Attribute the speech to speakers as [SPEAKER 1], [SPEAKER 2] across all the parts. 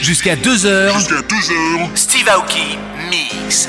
[SPEAKER 1] Jusqu'à 2h. Steve Aoki mix.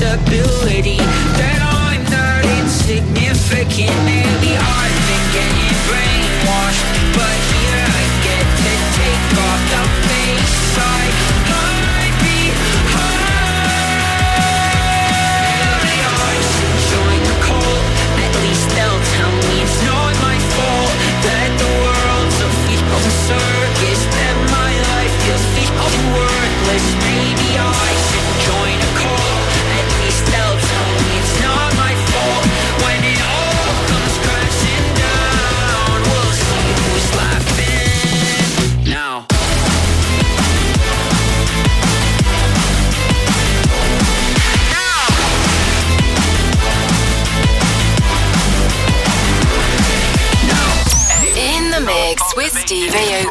[SPEAKER 2] to build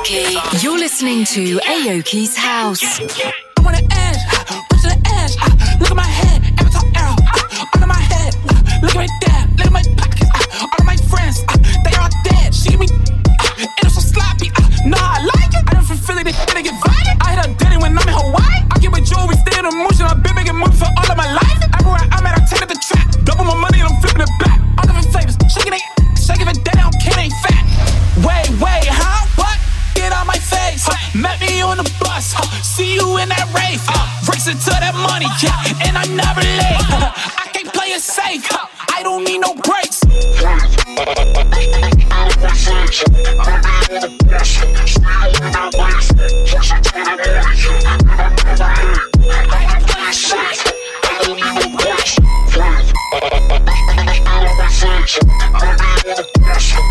[SPEAKER 2] Aoki. You're listening to Aoki's House.
[SPEAKER 3] Yes.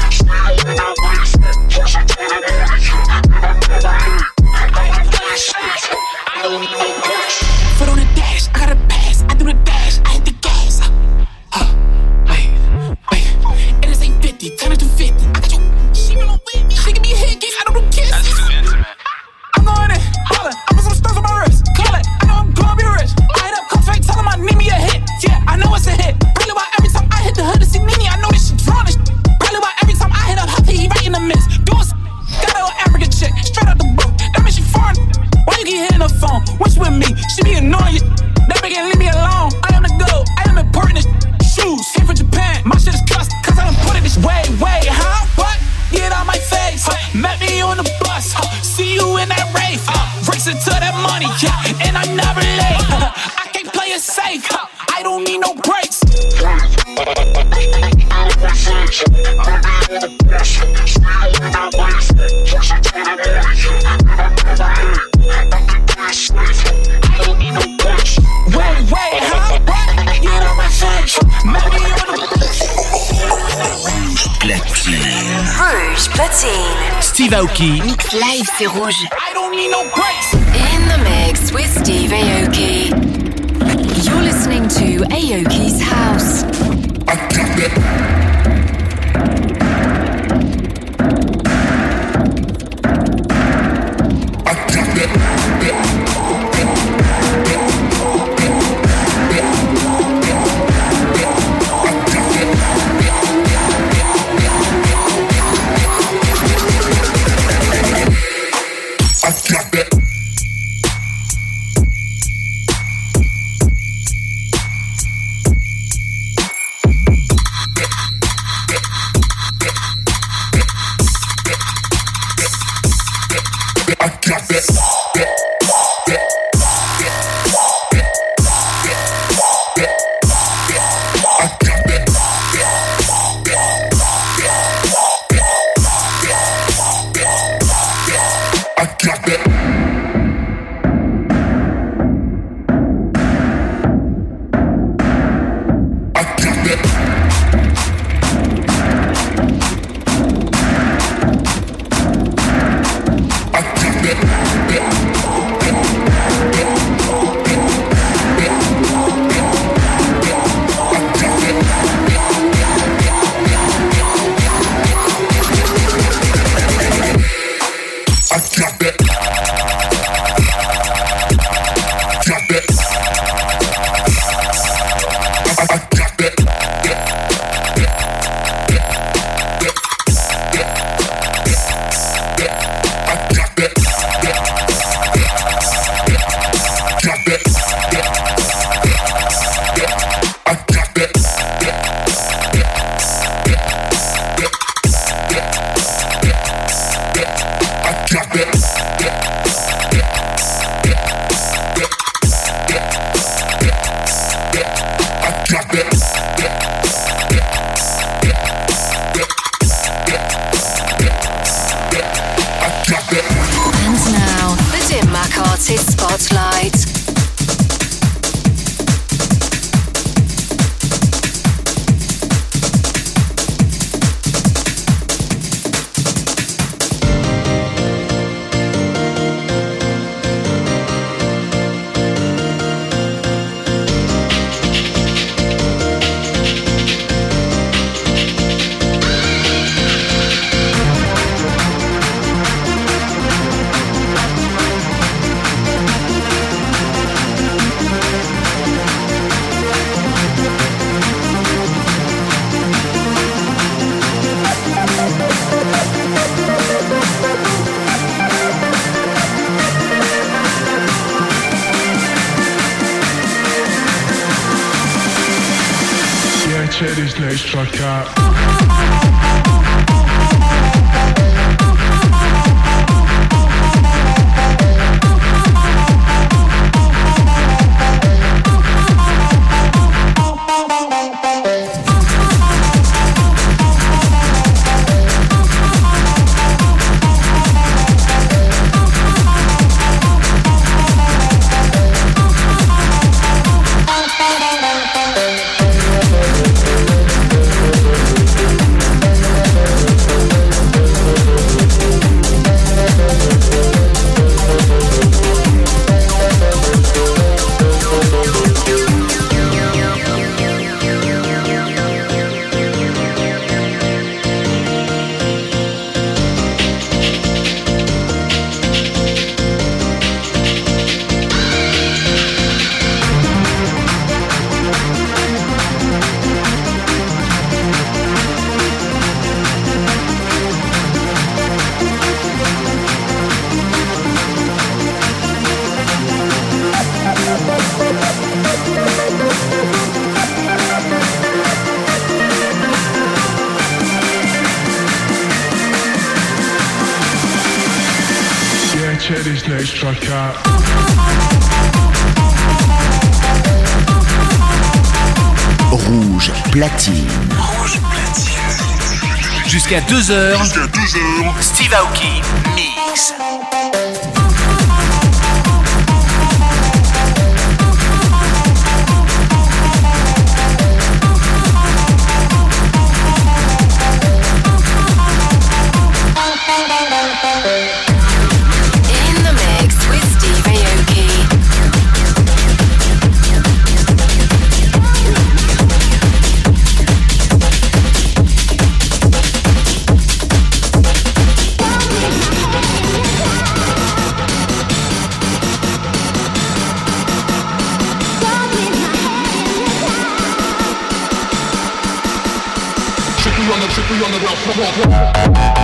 [SPEAKER 3] Aoki.
[SPEAKER 4] Mix live, c'est rouge.
[SPEAKER 5] I don't need no breaks.
[SPEAKER 2] In the mix with Steve Aoki. You're listening to Aoki's House.
[SPEAKER 6] I that.
[SPEAKER 7] Rouge platine.
[SPEAKER 8] Rouge platine.
[SPEAKER 7] Jusqu'à 2h,
[SPEAKER 8] Jusqu'à 12h.
[SPEAKER 7] Steve Aoki mix.
[SPEAKER 9] on the
[SPEAKER 10] rock.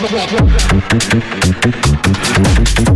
[SPEAKER 3] Across the
[SPEAKER 11] water.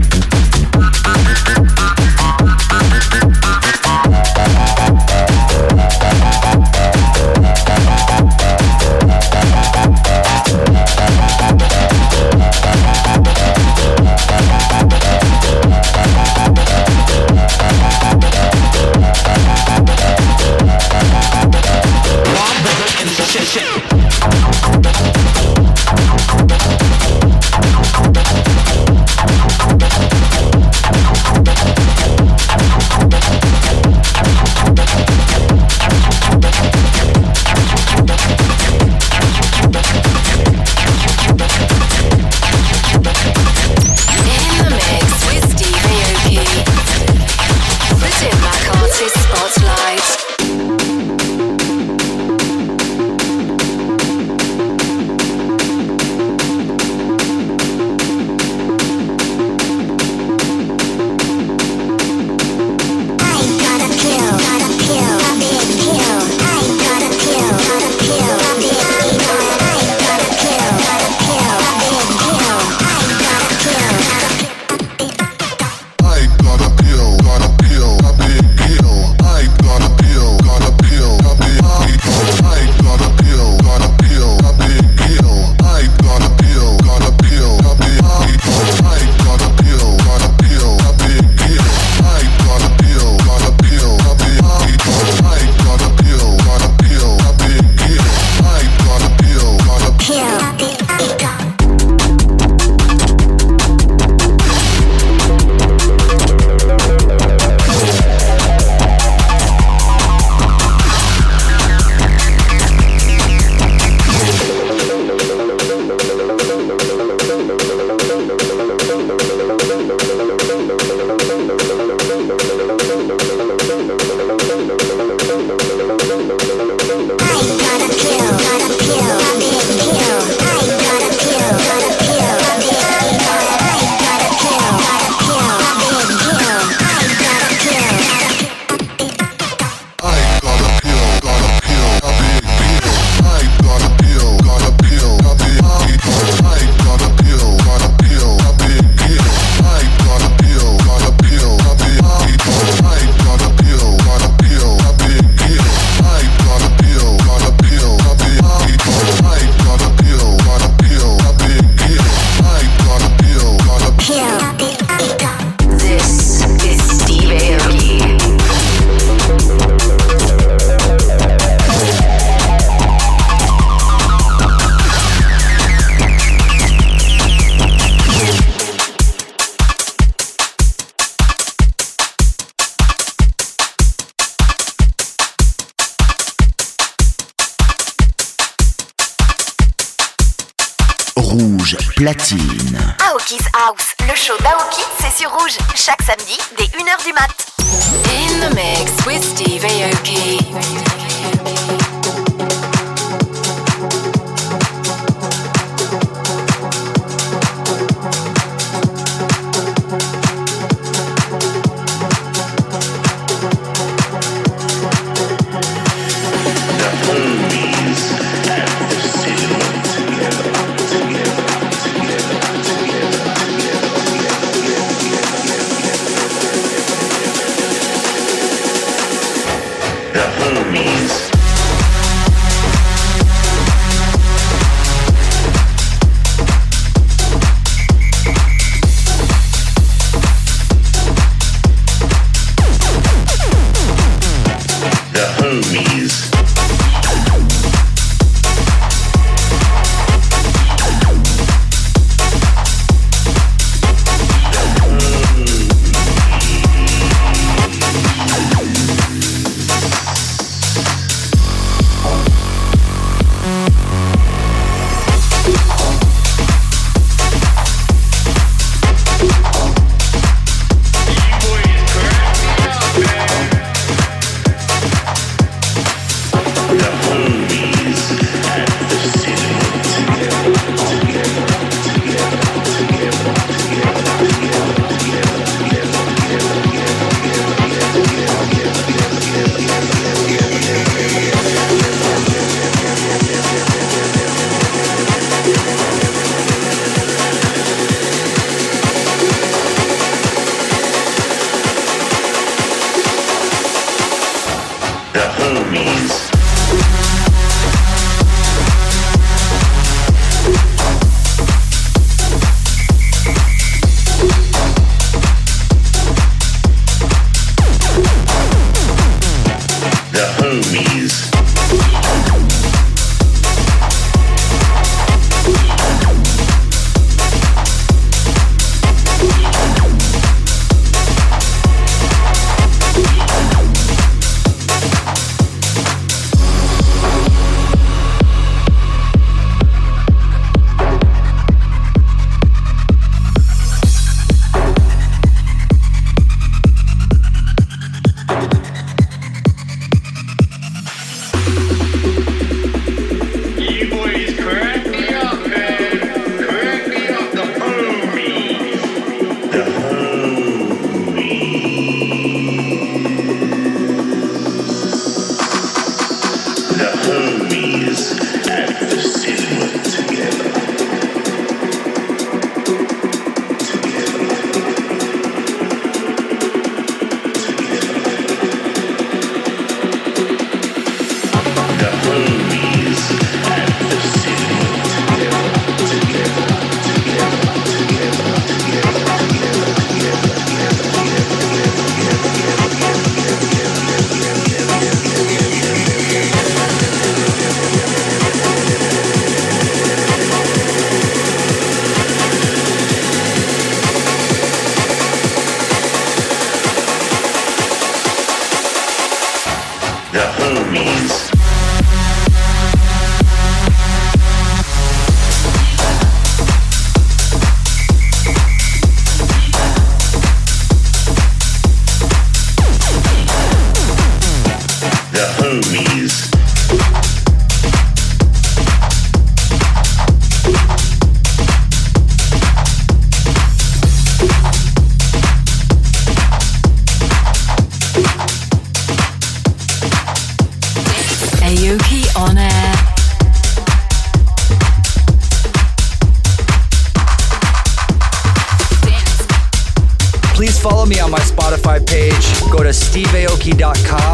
[SPEAKER 11] Dot com.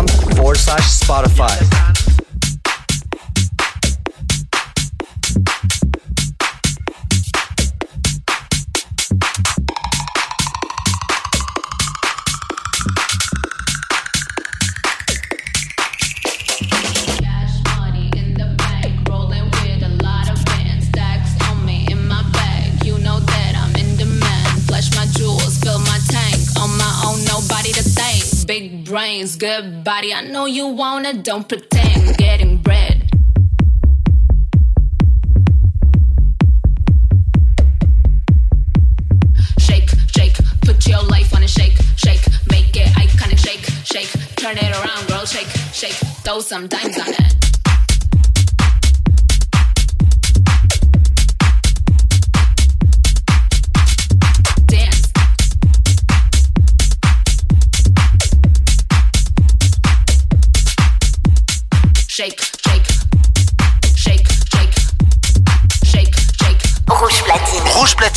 [SPEAKER 11] good body. I know you wanna, don't pretend getting bread. Shake, shake, put your
[SPEAKER 3] life on
[SPEAKER 2] a shake, shake, make it iconic, shake, shake, turn it around, girl, shake, shake, throw some dimes on it.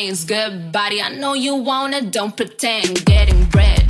[SPEAKER 2] things. Good body, I know you wanna, don't pretend. Getting bread.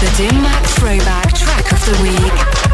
[SPEAKER 12] The Dim Mac Throwback Track of the Week.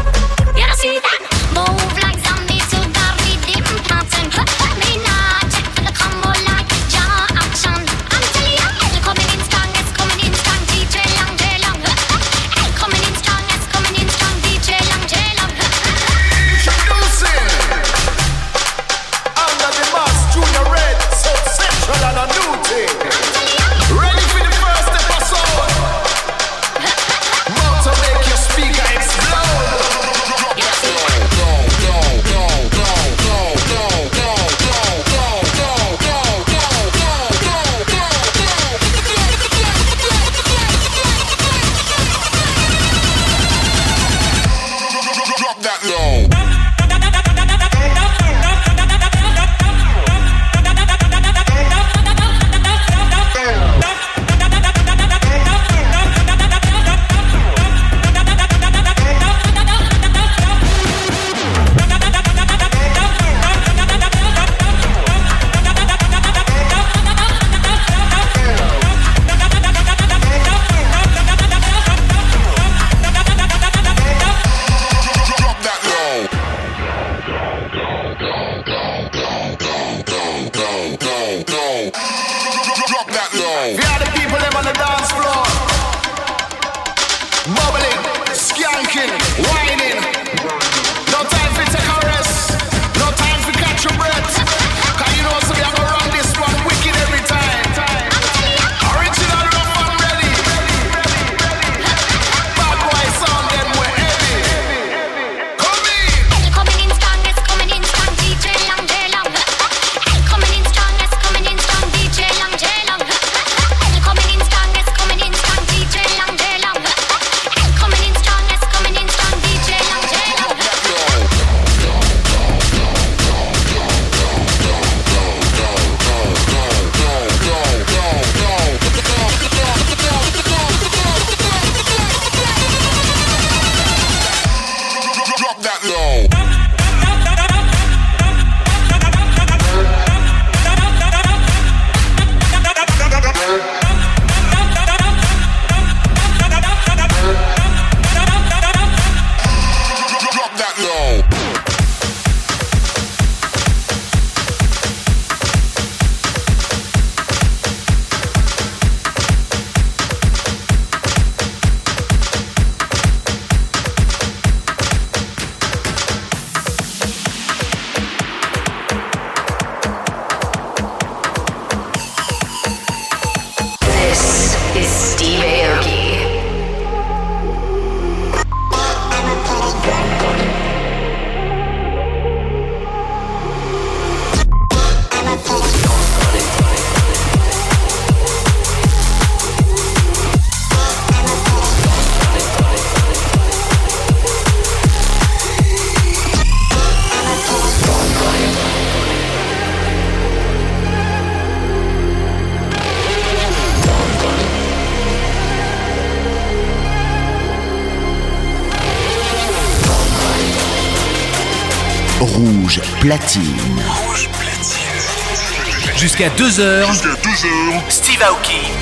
[SPEAKER 7] platine.
[SPEAKER 13] Rouge platine. Jusqu'à 2h. Jusqu'à 2h. Steve Aoki.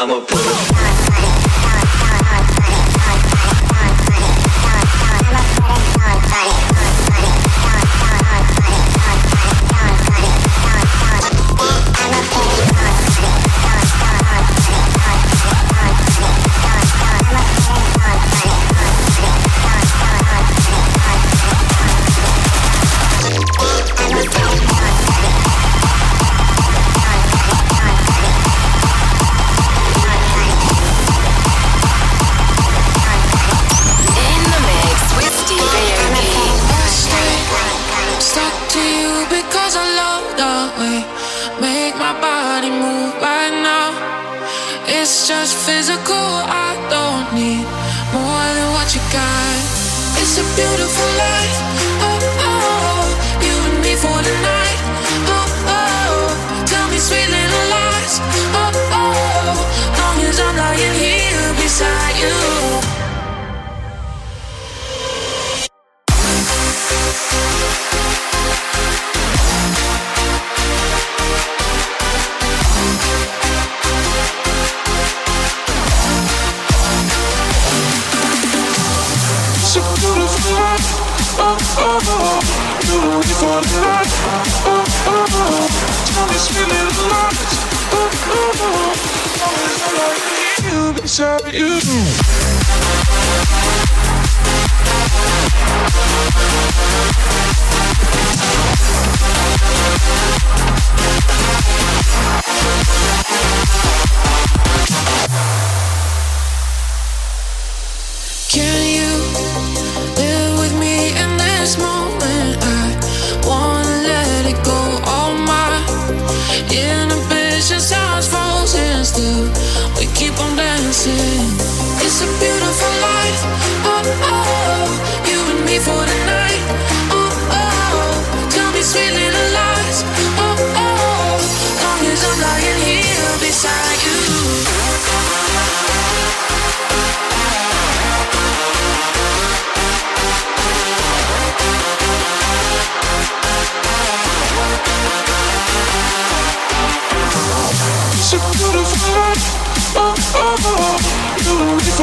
[SPEAKER 14] I'ma put
[SPEAKER 15] in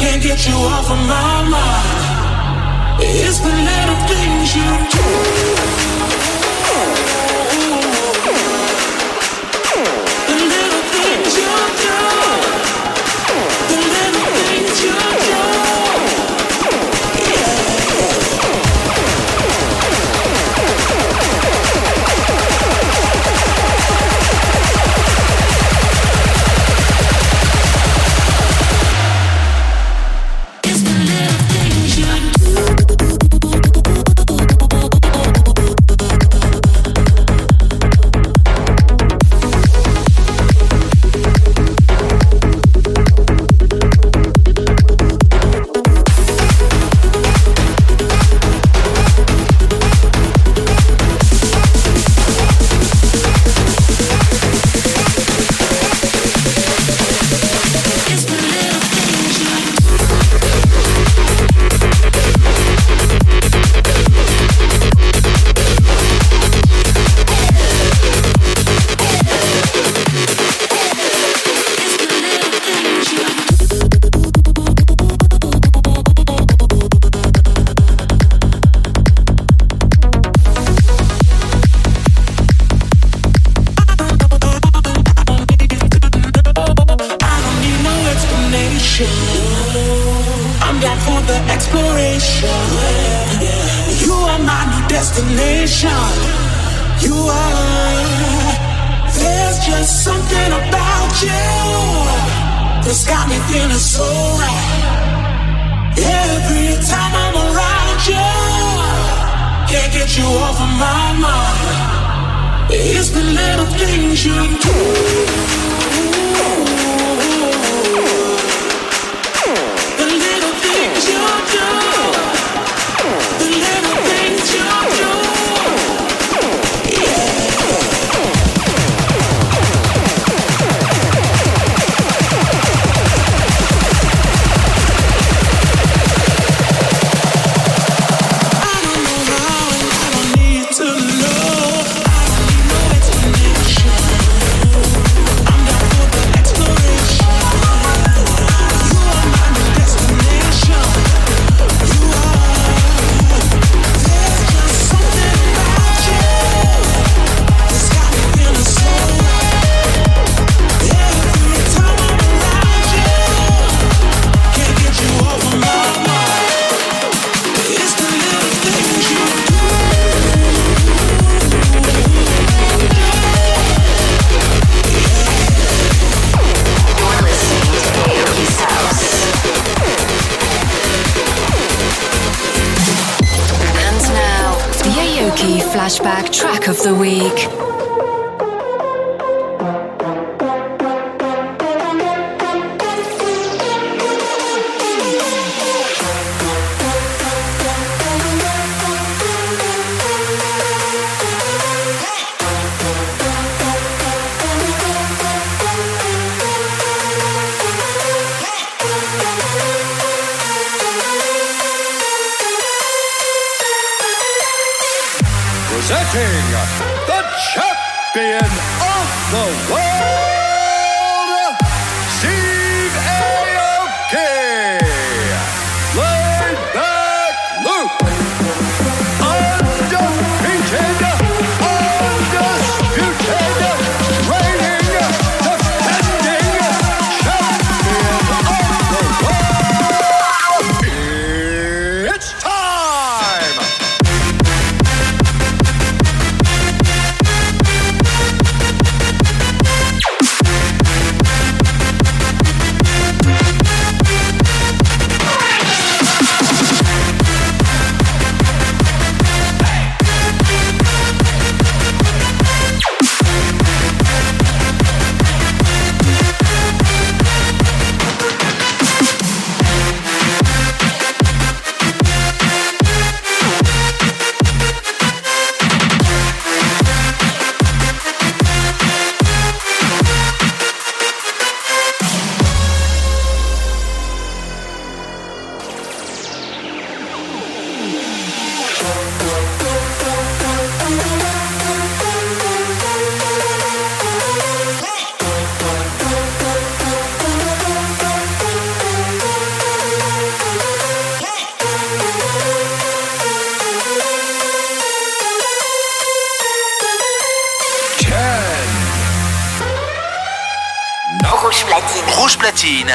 [SPEAKER 3] can't get you off of my mind. It's the little things you do.